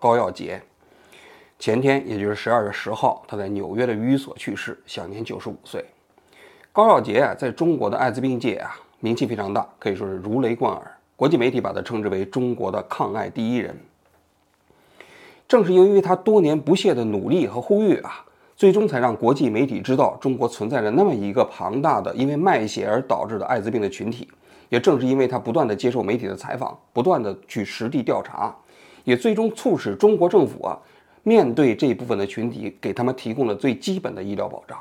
高耀杰。前天，也就是十二月十号，他在纽约的寓所去世，享年九十五岁。高耀杰啊，在中国的艾滋病界啊，名气非常大，可以说是如雷贯耳。国际媒体把他称之为中国的抗艾第一人。正是由于他多年不懈的努力和呼吁啊，最终才让国际媒体知道中国存在着那么一个庞大的因为卖血而导致的艾滋病的群体。也正是因为他不断的接受媒体的采访，不断的去实地调查，也最终促使中国政府啊。面对这一部分的群体，给他们提供了最基本的医疗保障。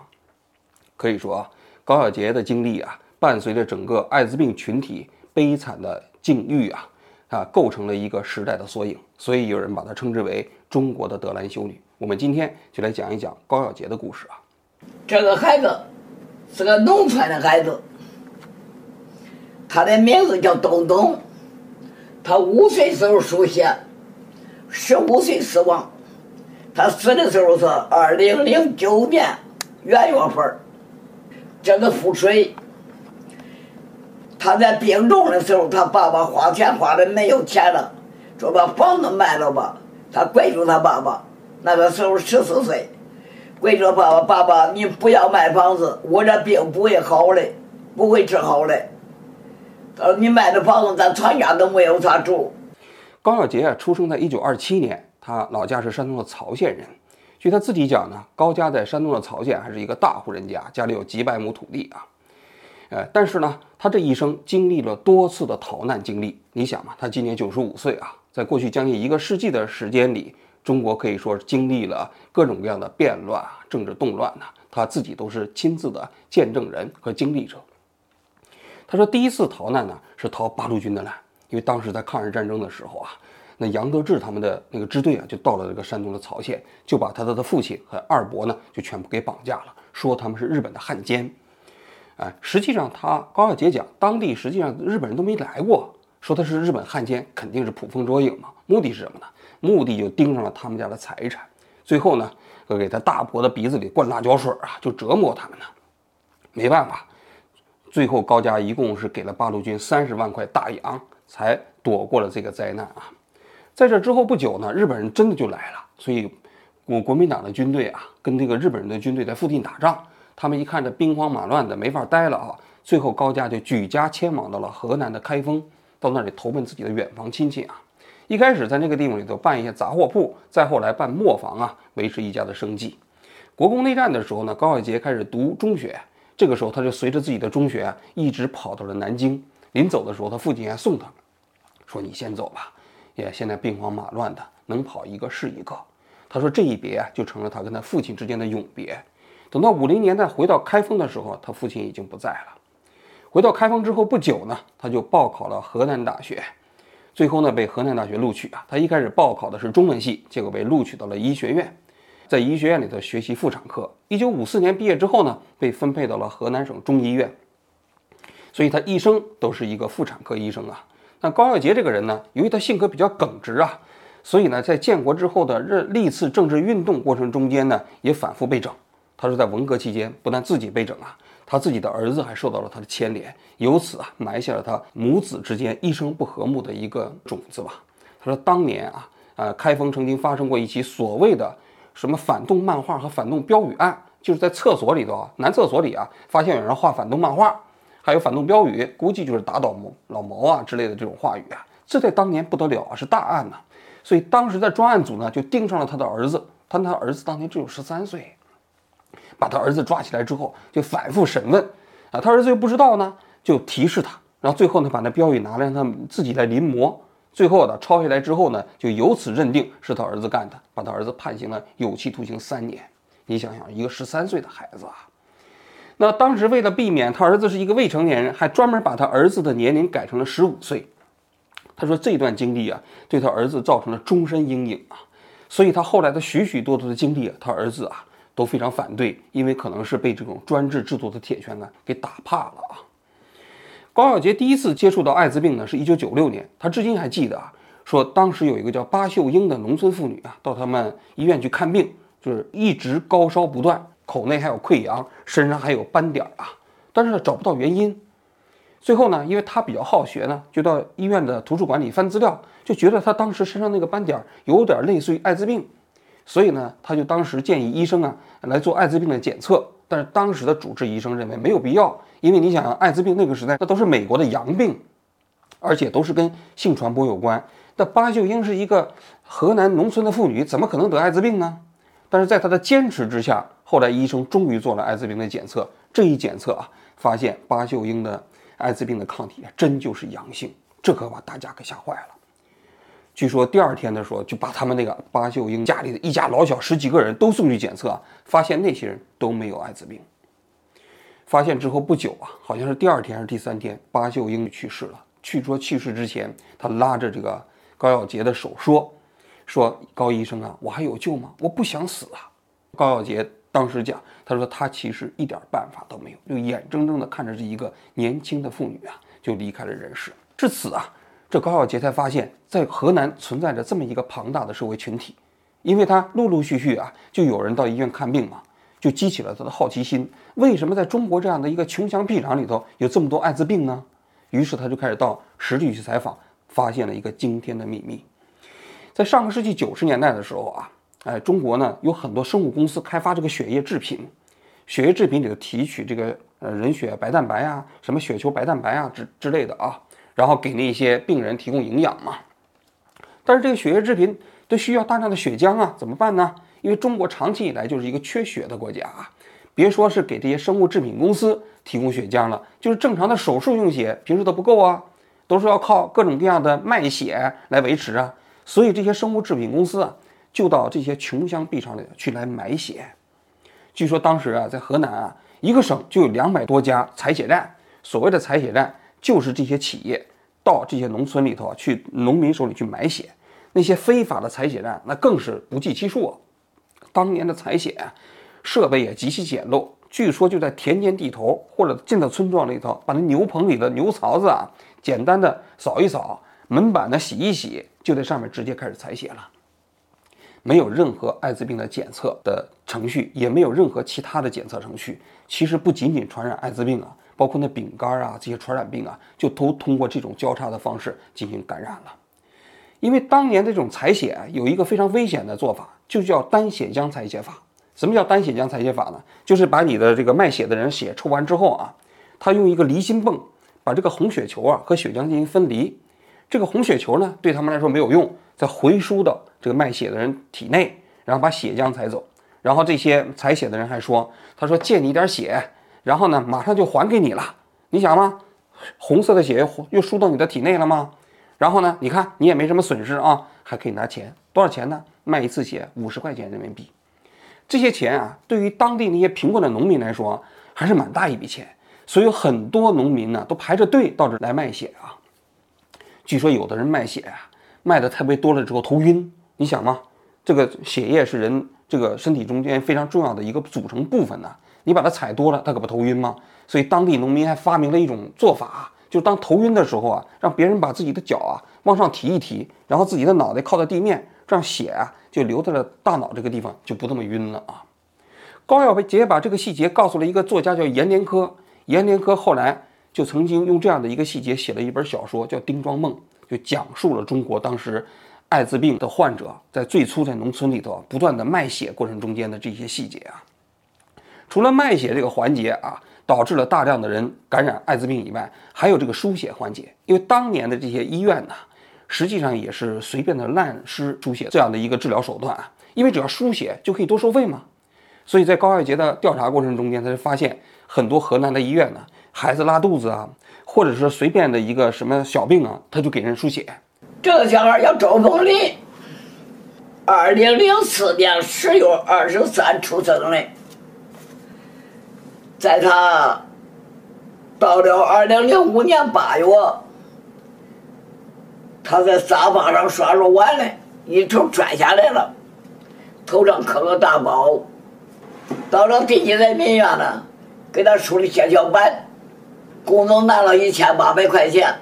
可以说啊，高小杰的经历啊，伴随着整个艾滋病群体悲惨的境遇啊，啊，构成了一个时代的缩影。所以有人把它称之为中国的德兰修女。我们今天就来讲一讲高小杰的故事啊。这个孩子是个农村的孩子，他的名字叫东东，他五岁时候属血，十五岁死亡。他死的时候是二零零九年元月份这个富水，他在病重的时候，他爸爸花钱花的没有钱了，说把房子卖了吧。他跪求他爸爸，那个时候十四岁，跪求爸爸：“爸爸，你不要卖房子，我这病不会好的，不会治好的。”他说：“你卖的房子，咱全家都没有啥住。”高小杰啊，出生在一九二七年。他老家是山东的曹县人，据他自己讲呢，高家在山东的曹县还是一个大户人家，家里有几百亩土地啊。呃，但是呢，他这一生经历了多次的逃难经历。你想嘛，他今年九十五岁啊，在过去将近一个世纪的时间里，中国可以说经历了各种各样的变乱啊，政治动乱呐，他自己都是亲自的见证人和经历者。他说，第一次逃难呢，是逃八路军的难，因为当时在抗日战争的时候啊。那杨得志他们的那个支队啊，就到了这个山东的曹县，就把他的父亲和二伯呢，就全部给绑架了，说他们是日本的汉奸。哎，实际上他高耀杰讲，当地实际上日本人都没来过，说他是日本汉奸，肯定是捕风捉影嘛。目的是什么呢？目的就盯上了他们家的财产，最后呢，给他大伯的鼻子里灌辣椒水啊，就折磨他们呢。没办法，最后高家一共是给了八路军三十万块大洋，才躲过了这个灾难啊。在这之后不久呢，日本人真的就来了，所以国国民党的军队啊，跟这个日本人的军队在附近打仗。他们一看这兵荒马乱的，没法待了啊。最后高家就举家迁往到了河南的开封，到那里投奔自己的远房亲戚啊。一开始在那个地方里头办一些杂货铺，再后来办磨坊啊，维持一家的生计。国共内战的时候呢，高小杰开始读中学，这个时候他就随着自己的中学啊，一直跑到了南京。临走的时候，他父亲还送他，说：“你先走吧。”也现在兵荒马乱的，能跑一个是一个。他说这一别啊就成了他跟他父亲之间的永别。等到五零年代回到开封的时候，他父亲已经不在了。回到开封之后不久呢，他就报考了河南大学，最后呢被河南大学录取啊。他一开始报考的是中文系，结果被录取到了医学院，在医学院里头学习妇产科。一九五四年毕业之后呢，被分配到了河南省中医院，所以他一生都是一个妇产科医生啊。那高耀杰这个人呢，由于他性格比较耿直啊，所以呢，在建国之后的历历次政治运动过程中间呢，也反复被整。他说，在文革期间，不但自己被整啊，他自己的儿子还受到了他的牵连，由此啊，埋下了他母子之间一生不和睦的一个种子吧。他说，当年啊，呃，开封曾经发生过一起所谓的什么反动漫画和反动标语案，就是在厕所里头啊，男厕所里啊，发现有人画反动漫画。还有反动标语，估计就是打倒毛老毛啊之类的这种话语啊，这在当年不得了啊，是大案呐。所以当时在专案组呢，就盯上了他的儿子。他他儿子当年只有十三岁，把他儿子抓起来之后，就反复审问啊。他儿子又不知道呢，就提示他。然后最后呢，把那标语拿来让他自己来临摹。最后呢，抄下来之后呢，就由此认定是他儿子干的，把他儿子判刑了有期徒刑三年。你想想，一个十三岁的孩子啊。那当时为了避免他儿子是一个未成年人，还专门把他儿子的年龄改成了十五岁。他说这段经历啊，对他儿子造成了终身阴影啊。所以他后来的许许多多的经历啊，他儿子啊都非常反对，因为可能是被这种专制制度的铁拳呢给打怕了啊。高小杰第一次接触到艾滋病呢，是一九九六年，他至今还记得啊，说当时有一个叫巴秀英的农村妇女啊，到他们医院去看病，就是一直高烧不断。口内还有溃疡，身上还有斑点啊，但是呢找不到原因。最后呢，因为他比较好学呢，就到医院的图书馆里翻资料，就觉得他当时身上那个斑点有点类似于艾滋病，所以呢，他就当时建议医生啊来做艾滋病的检测。但是当时的主治医生认为没有必要，因为你想，艾滋病那个时代那都是美国的洋病，而且都是跟性传播有关。那巴秀英是一个河南农村的妇女，怎么可能得艾滋病呢？但是在他的坚持之下，后来医生终于做了艾滋病的检测。这一检测啊，发现巴秀英的艾滋病的抗体真就是阳性，这可把大家给吓坏了。据说第二天的时候，就把他们那个巴秀英家里的一家老小十几个人都送去检测，发现那些人都没有艾滋病。发现之后不久啊，好像是第二天还是第三天，巴秀英去世了。据说去世之前，他拉着这个高耀杰的手说：“说高医生啊，我还有救吗？我不想死啊。”高耀杰当时讲，他说他其实一点办法都没有，就眼睁睁地看着这一个年轻的妇女啊，就离开了人世。至此啊，这高小杰才发现，在河南存在着这么一个庞大的社会群体，因为他陆陆续续啊，就有人到医院看病嘛，就激起了他的好奇心。为什么在中国这样的一个穷乡僻壤里头有这么多艾滋病呢？于是他就开始到实地去采访，发现了一个惊天的秘密。在上个世纪九十年代的时候啊。哎，中国呢有很多生物公司开发这个血液制品，血液制品里头提取这个呃人血白蛋白啊，什么血球白蛋白啊之之类的啊，然后给那些病人提供营养嘛。但是这个血液制品都需要大量的血浆啊，怎么办呢？因为中国长期以来就是一个缺血的国家啊，别说是给这些生物制品公司提供血浆了，就是正常的手术用血，平时都不够啊，都是要靠各种各样的卖血来维持啊。所以这些生物制品公司啊。就到这些穷乡僻壤里去来买血，据说当时啊，在河南啊，一个省就有两百多家采血站。所谓的采血站，就是这些企业到这些农村里头去，农民手里去买血。那些非法的采血站，那更是不计其数。当年的采血设备也极其简陋，据说就在田间地头或者进到村庄里头，把那牛棚里的牛槽子啊，简单的扫一扫，门板呢洗一洗，就在上面直接开始采血了。没有任何艾滋病的检测的程序，也没有任何其他的检测程序。其实不仅仅传染艾滋病啊，包括那丙肝啊这些传染病啊，就都通过这种交叉的方式进行感染了。因为当年这种采血有一个非常危险的做法，就叫单血浆采血法。什么叫单血浆采血法呢？就是把你的这个卖血的人血抽完之后啊，他用一个离心泵把这个红血球啊和血浆进行分离。这个红血球呢，对他们来说没有用。再回输到这个卖血的人体内，然后把血浆采走，然后这些采血的人还说：“他说借你一点血，然后呢马上就还给你了。你想吗？红色的血又又输到你的体内了吗？然后呢，你看你也没什么损失啊，还可以拿钱，多少钱呢？卖一次血五十块钱人民币。这些钱啊，对于当地那些贫困的农民来说还是蛮大一笔钱，所以很多农民呢都排着队到这来卖血啊。据说有的人卖血啊。卖的特别多了之后头晕，你想吗？这个血液是人这个身体中间非常重要的一个组成部分呢。你把它采多了，它可不头晕吗？所以当地农民还发明了一种做法，就是当头晕的时候啊，让别人把自己的脚啊往上提一提，然后自己的脑袋靠在地面，这样血啊就流在了大脑这个地方，就不这么晕了啊。高耀杰把这个细节告诉了一个作家叫阎连科，阎连科后来就曾经用这样的一个细节写了一本小说，叫《丁庄梦》。就讲述了中国当时艾滋病的患者在最初在农村里头不断的卖血过程中间的这些细节啊。除了卖血这个环节啊，导致了大量的人感染艾滋病以外，还有这个输血环节。因为当年的这些医院呢，实际上也是随便的滥施输血这样的一个治疗手段啊。因为只要输血就可以多收费嘛。所以在高耀杰的调查过程中间，他就发现很多河南的医院呢，孩子拉肚子啊。或者是随便的一个什么小病啊，他就给人输血。这个小孩叫周凤林，二零零四年十月二十三出生的。在他到了二零零五年八月，他在沙发上刷着碗呢，一头摔下来了，头上磕个大包。到了第一人民医院呢，给他输的血小板。工总拿了一千八百块钱，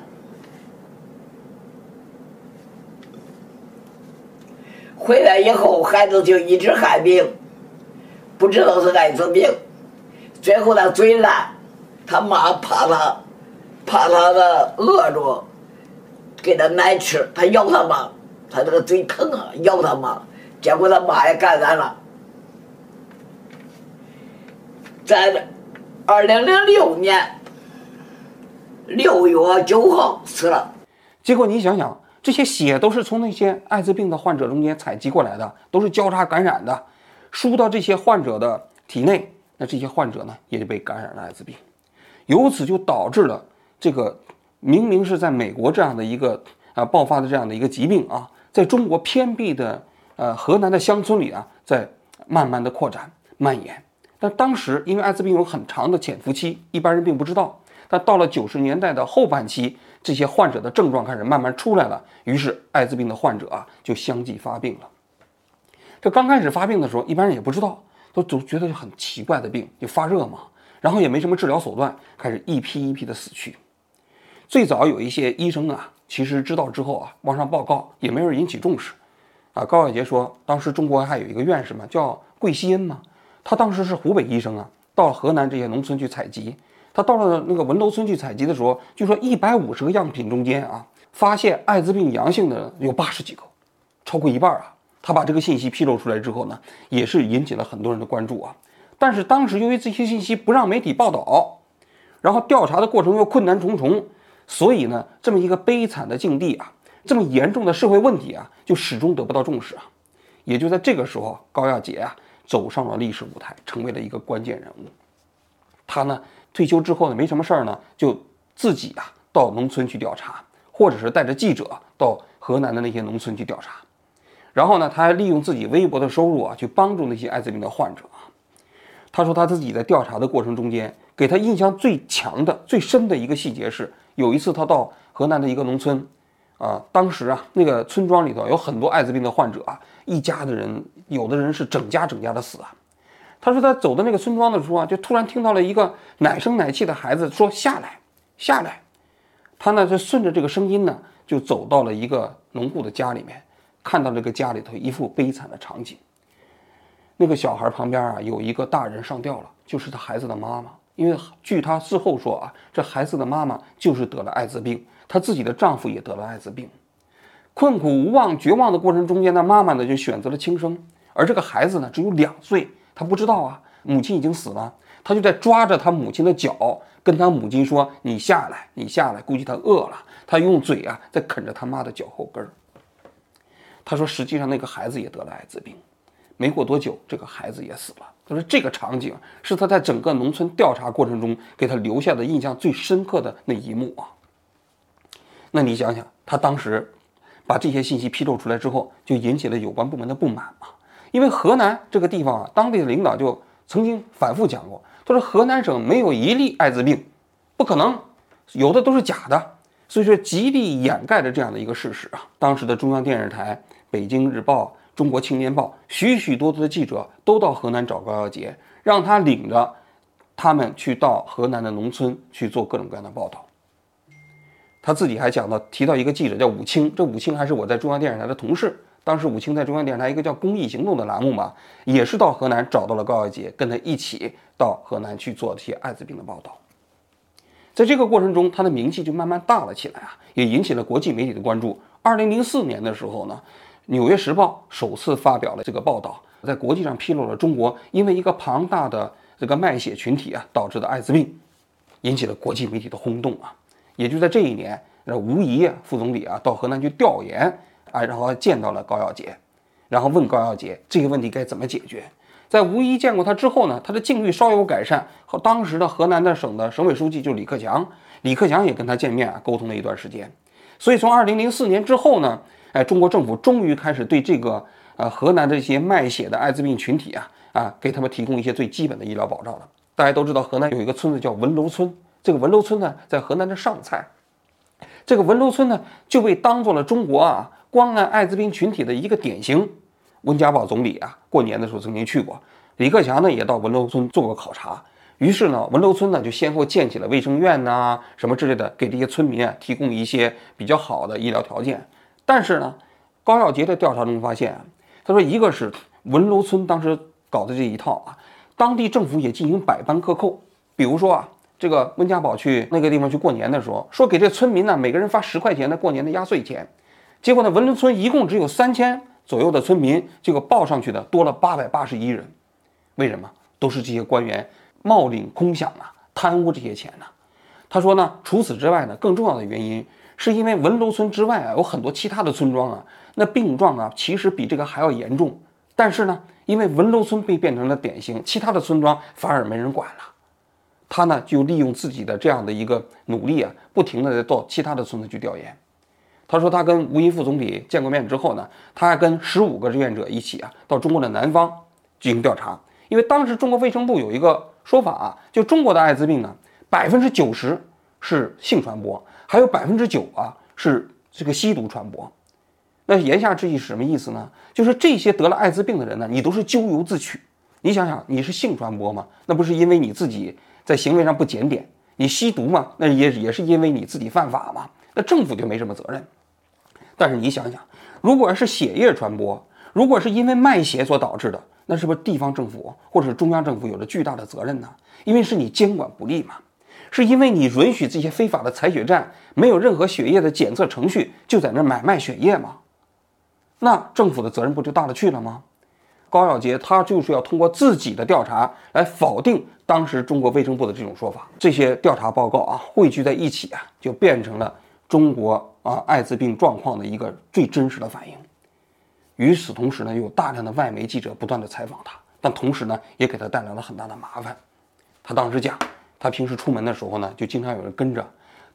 回来以后孩子就一直害病，不知道是艾滋病。最后他嘴烂，他妈怕他怕他的饿着，给他奶吃，他咬他妈，他这个嘴疼啊，咬他妈，结果他妈也感染了，在二零零六年六月九号死了。结果你想想，这些血都是从那些艾滋病的患者中间采集过来的，都是交叉感染的，输到这些患者的体内，那这些患者呢也就被感染了艾滋病，由此就导致了这个明明是在美国这样的一个啊爆发的这样的一个疾病啊，在中国偏僻的呃河南的乡村里啊，在慢慢的扩展蔓延。但当时因为艾滋病有很长的潜伏期，一般人并不知道。但到了九十年代的后半期，这些患者的症状开始慢慢出来了，于是艾滋病的患者啊就相继发病了。这刚开始发病的时候，一般人也不知道，都总觉得很奇怪的病，就发热嘛，然后也没什么治疗手段，开始一批一批的死去。最早有一些医生啊，其实知道之后啊，往上报告也没人引起重视。啊，高小杰说，当时中国还有一个院士嘛，叫桂希恩嘛，他当时是湖北医生啊，到河南这些农村去采集。他到了那个文楼村去采集的时候，就说一百五十个样品中间啊，发现艾滋病阳性的有八十几个，超过一半啊。他把这个信息披露出来之后呢，也是引起了很多人的关注啊。但是当时由于这些信息不让媒体报道，然后调查的过程又困难重重，所以呢，这么一个悲惨的境地啊，这么严重的社会问题啊，就始终得不到重视啊。也就在这个时候，高亚杰啊走上了历史舞台，成为了一个关键人物。他呢？退休之后呢，没什么事儿呢，就自己啊到农村去调查，或者是带着记者到河南的那些农村去调查。然后呢，他还利用自己微薄的收入啊，去帮助那些艾滋病的患者啊。他说他自己在调查的过程中间，给他印象最强的、最深的一个细节是，有一次他到河南的一个农村，啊，当时啊那个村庄里头有很多艾滋病的患者啊，一家的人，有的人是整家整家的死啊。他说他走到那个村庄的时候啊，就突然听到了一个奶声奶气的孩子说：“下来，下来。”他呢就顺着这个声音呢，就走到了一个农户的家里面，看到这个家里头一副悲惨的场景。那个小孩旁边啊有一个大人上吊了，就是他孩子的妈妈。因为据他事后说啊，这孩子的妈妈就是得了艾滋病，她自己的丈夫也得了艾滋病。困苦无望、绝望的过程中间，那妈妈呢就选择了轻生，而这个孩子呢只有两岁。他不知道啊，母亲已经死了，他就在抓着他母亲的脚，跟他母亲说：“你下来，你下来。”估计他饿了，他用嘴啊在啃着他妈的脚后跟儿。他说：“实际上那个孩子也得了艾滋病，没过多久，这个孩子也死了。”他说：“这个场景是他在整个农村调查过程中给他留下的印象最深刻的那一幕啊。”那你想想，他当时把这些信息披露出来之后，就引起了有关部门的不满嘛？因为河南这个地方啊，当地的领导就曾经反复讲过，他说河南省没有一例艾滋病，不可能，有的都是假的，所以说极力掩盖着这样的一个事实啊。当时的中央电视台、北京日报、中国青年报，许许多多的记者都到河南找高耀杰，让他领着他们去到河南的农村去做各种各样的报道。他自己还讲到提到一个记者叫武清，这武清还是我在中央电视台的同事。当时武清在中央电视台一个叫《公益行动》的栏目嘛，也是到河南找到了高耀杰，跟他一起到河南去做这些艾滋病的报道。在这个过程中，他的名气就慢慢大了起来啊，也引起了国际媒体的关注。二零零四年的时候呢，《纽约时报》首次发表了这个报道，在国际上披露了中国因为一个庞大的这个卖血群体啊导致的艾滋病，引起了国际媒体的轰动啊。也就在这一年，那吴仪副总理啊到河南去调研。啊，然后见到了高耀杰，然后问高耀杰这个问题该怎么解决。在无疑见过他之后呢，他的境遇稍有改善。和当时的河南的省的省委书记就李克强，李克强也跟他见面啊，沟通了一段时间。所以从二零零四年之后呢，哎，中国政府终于开始对这个呃河南的一些卖血的艾滋病群体啊啊，给他们提供一些最基本的医疗保障了。大家都知道，河南有一个村子叫文楼村，这个文楼村呢，在河南的上蔡。这个文楼村呢，就被当做了中国啊。关爱艾滋病群体的一个典型，温家宝总理啊，过年的时候曾经去过。李克强呢也到文楼村做过考察。于是呢，文楼村呢就先后建起了卫生院呐，什么之类的，给这些村民啊提供一些比较好的医疗条件。但是呢，高耀杰的调查中发现，他说一个是文楼村当时搞的这一套啊，当地政府也进行百般克扣。比如说啊，这个温家宝去那个地方去过年的时候，说给这村民呢每个人发十块钱的过年的压岁钱，结果呢文楼村一共只有三千左右的村民，结果报上去的多了八百八十一人，为什么？都是这些官员冒领空饷啊，贪污这些钱呢？他说呢，除此之外呢，更重要的原因是因为文楼村之外啊有很多其他的村庄啊，那病状啊其实比这个还要严重，但是呢，因为文楼村被变成了典型，其他的村庄反而没人管了。他呢就利用自己的这样的一个努力啊，不停的到其他的村子去调研。他说他跟吴仪副总理见过面之后呢，他还跟十五个志愿者一起啊到中国的南方进行调查，因为当时中国卫生部有一个说法啊，就中国的艾滋病呢。百分之九十是性传播，还有百分之九啊是这个吸毒传播。那言下之意是什么意思呢？就是这些得了艾滋病的人呢，你都是咎由自取。你想想，你是性传播吗？那不是因为你自己在行为上不检点？你吸毒吗？那也也是因为你自己犯法嘛？那政府就没什么责任。但是你想想，如果是血液传播，如果是因为卖血所导致的，那是不是地方政府或者是中央政府有着巨大的责任呢？因为是你监管不力嘛。是因为你允许这些非法的采血站没有任何血液的检测程序，就在那买卖血液吗？那政府的责任不就大了去了吗？高耀杰他就是要通过自己的调查来否定当时中国卫生部的这种说法。这些调查报告啊汇聚在一起啊，就变成了中国啊艾滋病状况的一个最真实的反应。与此同时呢，有大量的外媒记者不断的采访他，但同时呢，也给他带来了很大的麻烦。他当时讲。他平时出门的时候呢，就经常有人跟着。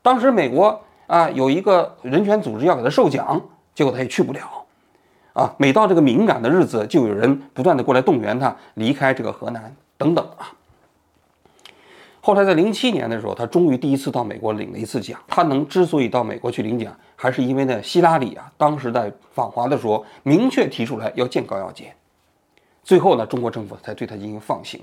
当时美国啊有一个人权组织要给他授奖，结果他也去不了。啊，每到这个敏感的日子，就有人不断的过来动员他离开这个河南等等啊。后来在零七年的时候，他终于第一次到美国领了一次奖。他能之所以到美国去领奖，还是因为呢希拉里啊当时在访华的时候明确提出来要见高耀杰，最后呢中国政府才对他进行放行。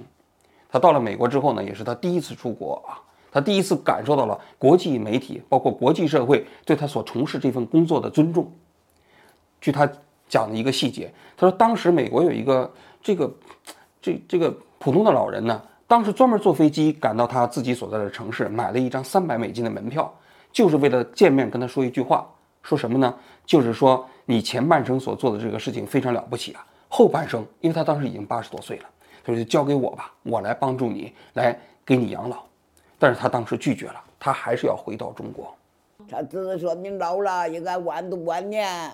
他到了美国之后呢，也是他第一次出国啊，他第一次感受到了国际媒体，包括国际社会对他所从事这份工作的尊重。据他讲的一个细节，他说当时美国有一个这个这这个普通的老人呢，当时专门坐飞机赶到他自己所在的城市，买了一张三百美金的门票，就是为了见面跟他说一句话，说什么呢？就是说你前半生所做的这个事情非常了不起啊，后半生，因为他当时已经八十多岁了。他说：“就交给我吧，我来帮助你，来给你养老。”但是他当时拒绝了，他还是要回到中国。他只是说：“你老了，应该晚度晚年。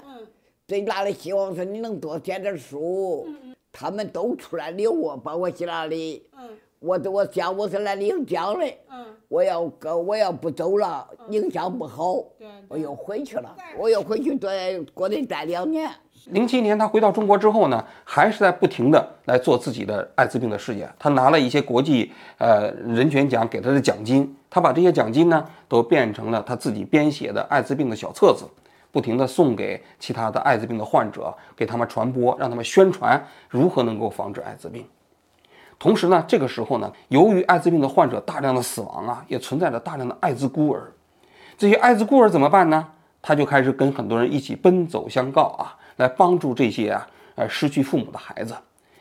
最大的希望是你能多写点书。他们都出来留我，包括希拉里。我我讲我是来领奖的。我要哥，我要不走了，影响不好。我又回去了，我又回去在国内待两年。”零七年，他回到中国之后呢，还是在不停的来做自己的艾滋病的事业。他拿了一些国际呃人权奖给他的奖金，他把这些奖金呢都变成了他自己编写的艾滋病的小册子，不停的送给其他的艾滋病的患者，给他们传播，让他们宣传如何能够防止艾滋病。同时呢，这个时候呢，由于艾滋病的患者大量的死亡啊，也存在着大量的艾滋孤儿。这些艾滋孤儿怎么办呢？他就开始跟很多人一起奔走相告啊。来帮助这些啊，呃，失去父母的孩子，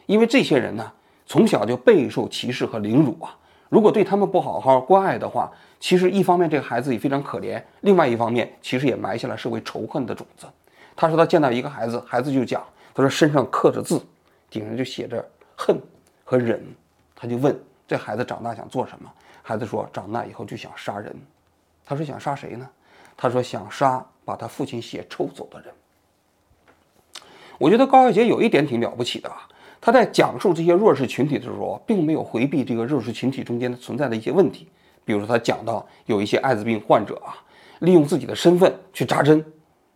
因为这些人呢，从小就备受歧视和凌辱啊。如果对他们不好好关爱的话，其实一方面这个孩子也非常可怜，另外一方面其实也埋下了社会仇恨的种子。他说他见到一个孩子，孩子就讲，他说身上刻着字，顶上就写着恨和忍，他就问这孩子长大想做什么？孩子说长大以后就想杀人。他说想杀谁呢？他说想杀把他父亲血抽走的人。我觉得高耀杰有一点挺了不起的啊，他在讲述这些弱势群体的时候，并没有回避这个弱势群体中间存在的一些问题。比如说，他讲到有一些艾滋病患者啊，利用自己的身份去扎针，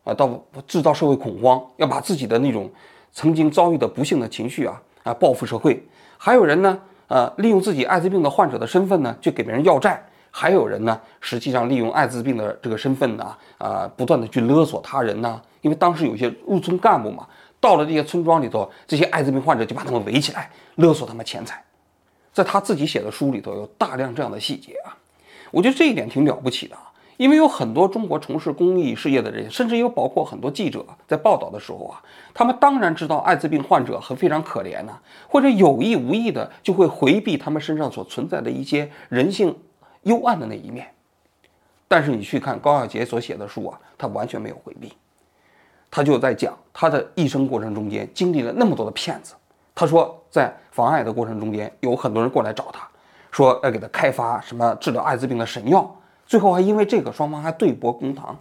啊，到制造社会恐慌，要把自己的那种曾经遭遇的不幸的情绪啊啊报复社会。还有人呢，呃，利用自己艾滋病的患者的身份呢，去给别人要债。还有人呢，实际上利用艾滋病的这个身份呢，啊，不断的去勒索他人呢。因为当时有些入村干部嘛。到了这些村庄里头，这些艾滋病患者就把他们围起来，勒索他们钱财。在他自己写的书里头有大量这样的细节啊，我觉得这一点挺了不起的。因为有很多中国从事公益事业的人，甚至有包括很多记者在报道的时候啊，他们当然知道艾滋病患者很非常可怜呐，或者有意无意的就会回避他们身上所存在的一些人性幽暗的那一面。但是你去看高耀杰所写的书啊，他完全没有回避，他就在讲他的一生过程中间经历了那么多的骗子。他说，在妨碍的过程中间，有很多人过来找他，说要给他开发什么治疗艾滋病的神药，最后还因为这个双方还对簿公堂。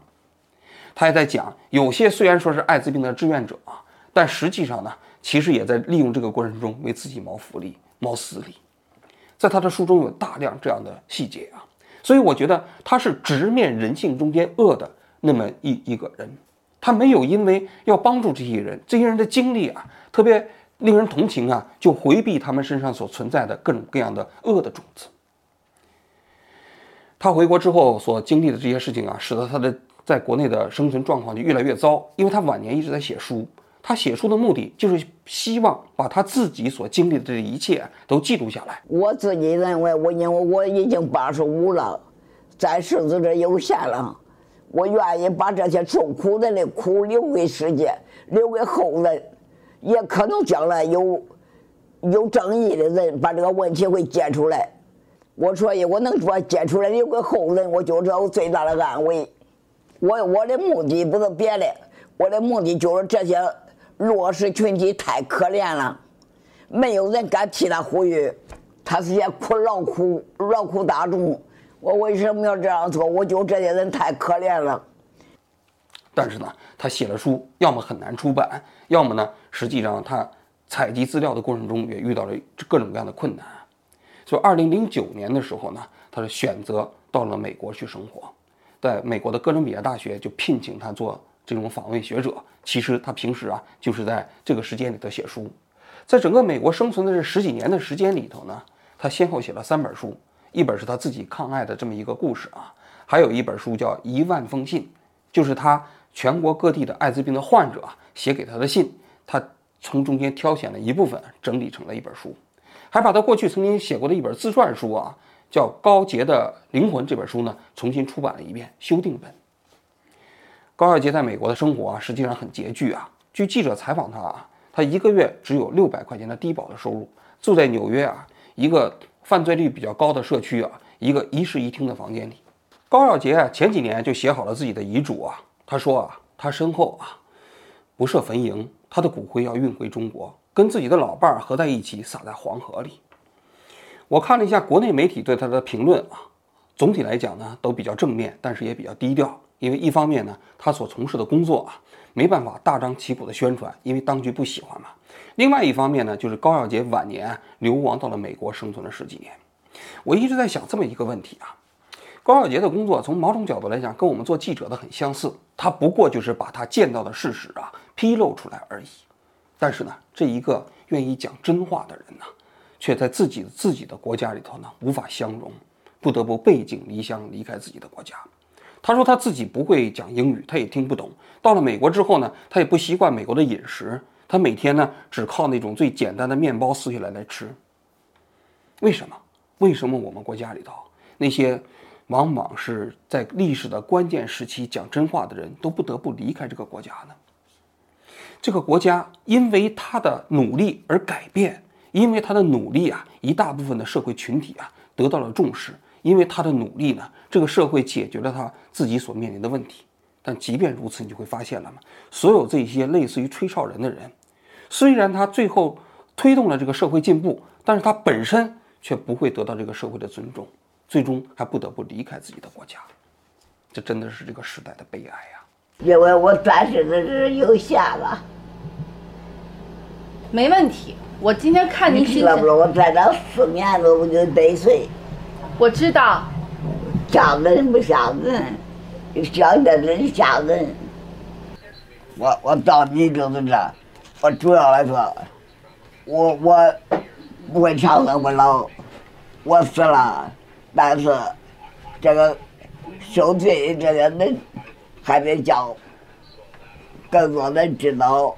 他也在讲，有些虽然说是艾滋病的志愿者啊，但实际上呢，其实也在利用这个过程中为自己谋福利、谋私利。在他的书中有大量这样的细节啊，所以我觉得他是直面人性中间恶的那么一一个人，他没有因为要帮助这些人，这些人的经历啊特别令人同情啊，就回避他们身上所存在的各种各样的恶的种子。他回国之后所经历的这些事情啊，使得他的。在国内的生存状况就越来越糟，因为他晚年一直在写书。他写书的目的就是希望把他自己所经历的这一切都记录下来。我自己认为，我因为我已经八十五了，在世子这有限了，我愿意把这些受苦人的苦留给世界，留给后人，也可能将来有有正义的人把这个问题会揭出来。我所以，我能说揭出来留给后人，我就知道我最大的安慰。我我的目的不是别的，我的目的就是这些弱势群体太可怜了，没有人敢替他呼吁，他是些苦劳苦劳苦大众。我为什么要这样做？我就这些人太可怜了。但是呢，他写了书，要么很难出版，要么呢，实际上他采集资料的过程中也遇到了各种各样的困难。所以，二零零九年的时候呢，他是选择到了美国去生活。在美国的哥伦比亚大学就聘请他做这种访问学者。其实他平时啊就是在这个时间里头写书。在整个美国生存的这十几年的时间里头呢，他先后写了三本书，一本是他自己抗艾的这么一个故事啊，还有一本书叫《一万封信》，就是他全国各地的艾滋病的患者写给他的信，他从中间挑选了一部分整理成了一本书，还把他过去曾经写过的一本自传书啊。叫高洁的灵魂这本书呢，重新出版了一遍修订本。高耀杰在美国的生活啊，实际上很拮据啊。据记者采访他啊，他一个月只有六百块钱的低保的收入，住在纽约啊一个犯罪率比较高的社区啊，一个一室一厅的房间里。高耀杰啊，前几年就写好了自己的遗嘱啊，他说啊，他身后啊不设坟茔，他的骨灰要运回中国，跟自己的老伴儿合在一起撒在黄河里。我看了一下国内媒体对他的评论啊，总体来讲呢都比较正面，但是也比较低调。因为一方面呢，他所从事的工作啊没办法大张旗鼓的宣传，因为当局不喜欢嘛。另外一方面呢，就是高耀杰晚年流亡到了美国，生存了十几年。我一直在想这么一个问题啊，高耀杰的工作从某种角度来讲跟我们做记者的很相似，他不过就是把他见到的事实啊披露出来而已。但是呢，这一个愿意讲真话的人呢？却在自己自己的国家里头呢，无法相容，不得不背井离乡，离开自己的国家。他说他自己不会讲英语，他也听不懂。到了美国之后呢，他也不习惯美国的饮食，他每天呢只靠那种最简单的面包撕下来来吃。为什么？为什么我们国家里头那些往往是在历史的关键时期讲真话的人都不得不离开这个国家呢？这个国家因为他的努力而改变。因为他的努力啊，一大部分的社会群体啊得到了重视。因为他的努力呢，这个社会解决了他自己所面临的问题。但即便如此，你就会发现了嘛，所有这些类似于吹哨人的人，虽然他最后推动了这个社会进步，但是他本身却不会得到这个社会的尊重，最终还不得不离开自己的国家。这真的是这个时代的悲哀呀！因为我转世的是有限了，没问题。我今天看您心情，我在这四年了，我就得罪。我知道，像人不像人，想的人像人。我我到你就是这，我主要来说，我我不会长生不老，我死了，但是这个受罪这些人还得叫更多人知道。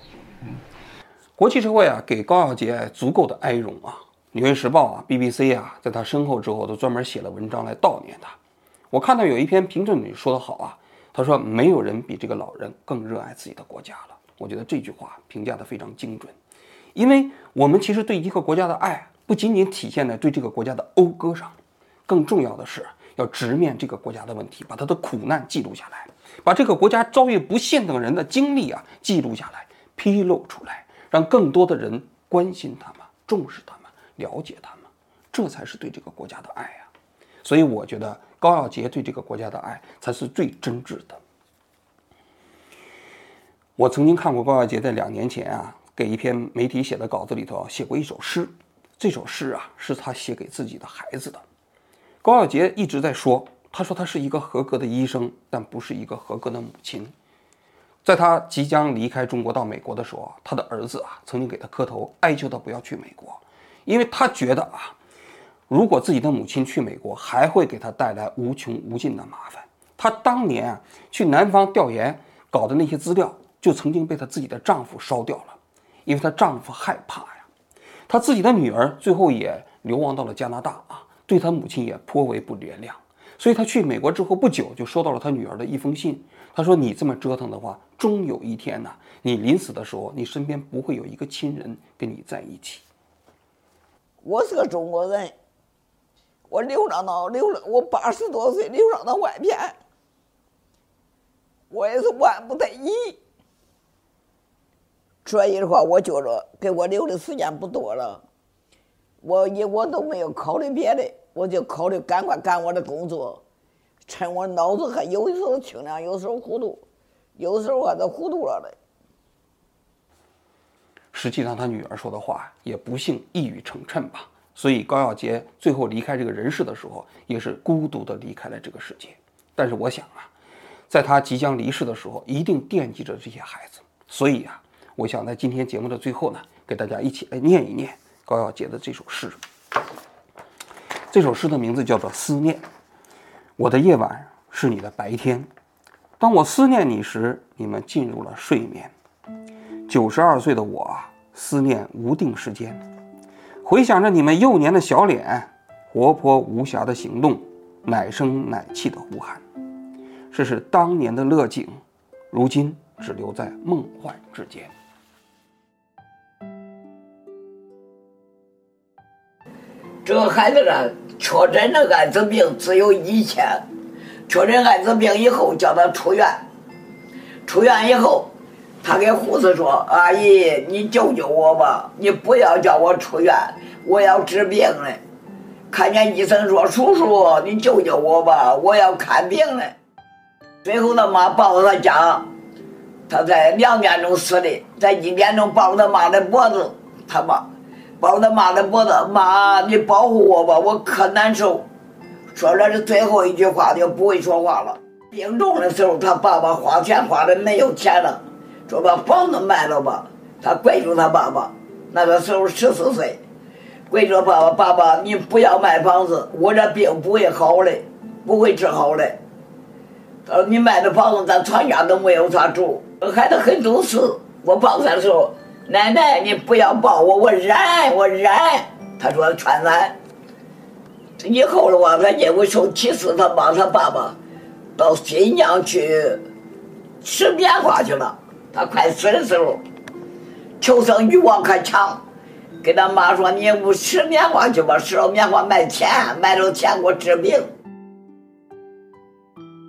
国际社会啊，给高耀杰足够的哀荣啊，《纽约时报》啊、BBC 啊，在他身后之后都专门写了文章来悼念他。我看到有一篇评论里说的好啊，他说没有人比这个老人更热爱自己的国家了。我觉得这句话评价的非常精准，因为我们其实对一个国家的爱，不仅仅体现在对这个国家的讴歌上，更重要的是要直面这个国家的问题，把他的苦难记录下来，把这个国家遭遇不幸等人的经历啊记录下来，披露出来，让更多的人关心他们、重视他们、了解他们，这才是对这个国家的爱啊！所以我觉得高耀杰对这个国家的爱才是最真挚的。我曾经看过高耀杰在两年前啊，给一篇媒体写的稿子里头写过一首诗。这首诗啊，是他写给自己的孩子的。高耀杰一直在说，他说他是一个合格的医生，但不是一个合格的母亲。在他即将离开中国到美国的时候，他的儿子啊，曾经给他磕头，哀求他不要去美国，因为他觉得啊，如果自己的母亲去美国，还会给他带来无穷无尽的麻烦。他当年啊，去南方调研搞的那些资料。就曾经被她自己的丈夫烧掉了，因为她丈夫害怕呀。她自己的女儿最后也流亡到了加拿大啊，对她母亲也颇为不原谅。所以她去美国之后不久，就收到了她女儿的一封信。她说：“你这么折腾的话，终有一天呐，你临死的时候，你身边不会有一个亲人跟你在一起。”我是个中国人，我流浪到流浪，我八十多岁流浪到外边，我也是万不得已。所以的话，我觉着给我留的时间不多了，我也我都没有考虑别的，我就考虑赶快干我的工作，趁我脑子还有时候清亮，有时候糊涂，有的时候我都糊涂了嘞。实际上，他女儿说的话也不幸一语成谶吧。所以高耀杰最后离开这个人世的时候，也是孤独的离开了这个世界。但是我想啊，在他即将离世的时候，一定惦记着这些孩子。所以啊。我想在今天节目的最后呢，给大家一起来念一念高耀杰的这首诗。这首诗的名字叫做《思念》。我的夜晚是你的白天，当我思念你时，你们进入了睡眠。九十二岁的我思念无定时间，回想着你们幼年的小脸，活泼无暇的行动，奶声奶气的呼喊。这是当年的乐景，如今只留在梦幻之间。这个孩子呢，确诊了艾滋病，只有一千。确诊艾滋病以后，叫他出院。出院以后，他跟护士说：“阿姨，你救救我吧！你不要叫我出院，我要治病嘞。看见医生说：‘叔叔，你救救我吧，我要看病嘞。’最后他妈抱着他家，他在两点钟死的，在一点钟抱着他妈的脖子，他妈。”抱着他妈的脖子，妈，你保护我吧，我可难受。说了这最后一句话就不会说话了。病重的时候，他爸爸花钱花的没有钱了，说把房子卖了吧。他跪着他爸爸，那个时候十四岁，跪着爸爸，爸爸你不要卖房子，我这病不会好的，不会治好的。他说你卖的房子，咱全家都没有咋住。孩子很懂事，我抱他的时候。奶奶，你不要抱我，我忍，我忍。他说劝咱。以后的话，他因为受歧视，他帮他爸爸到新疆去吃棉花去了。他快死的时候，求生欲望可强，跟他妈说：“你不吃棉花去吧，吃了棉花卖钱，卖了钱给我治病。”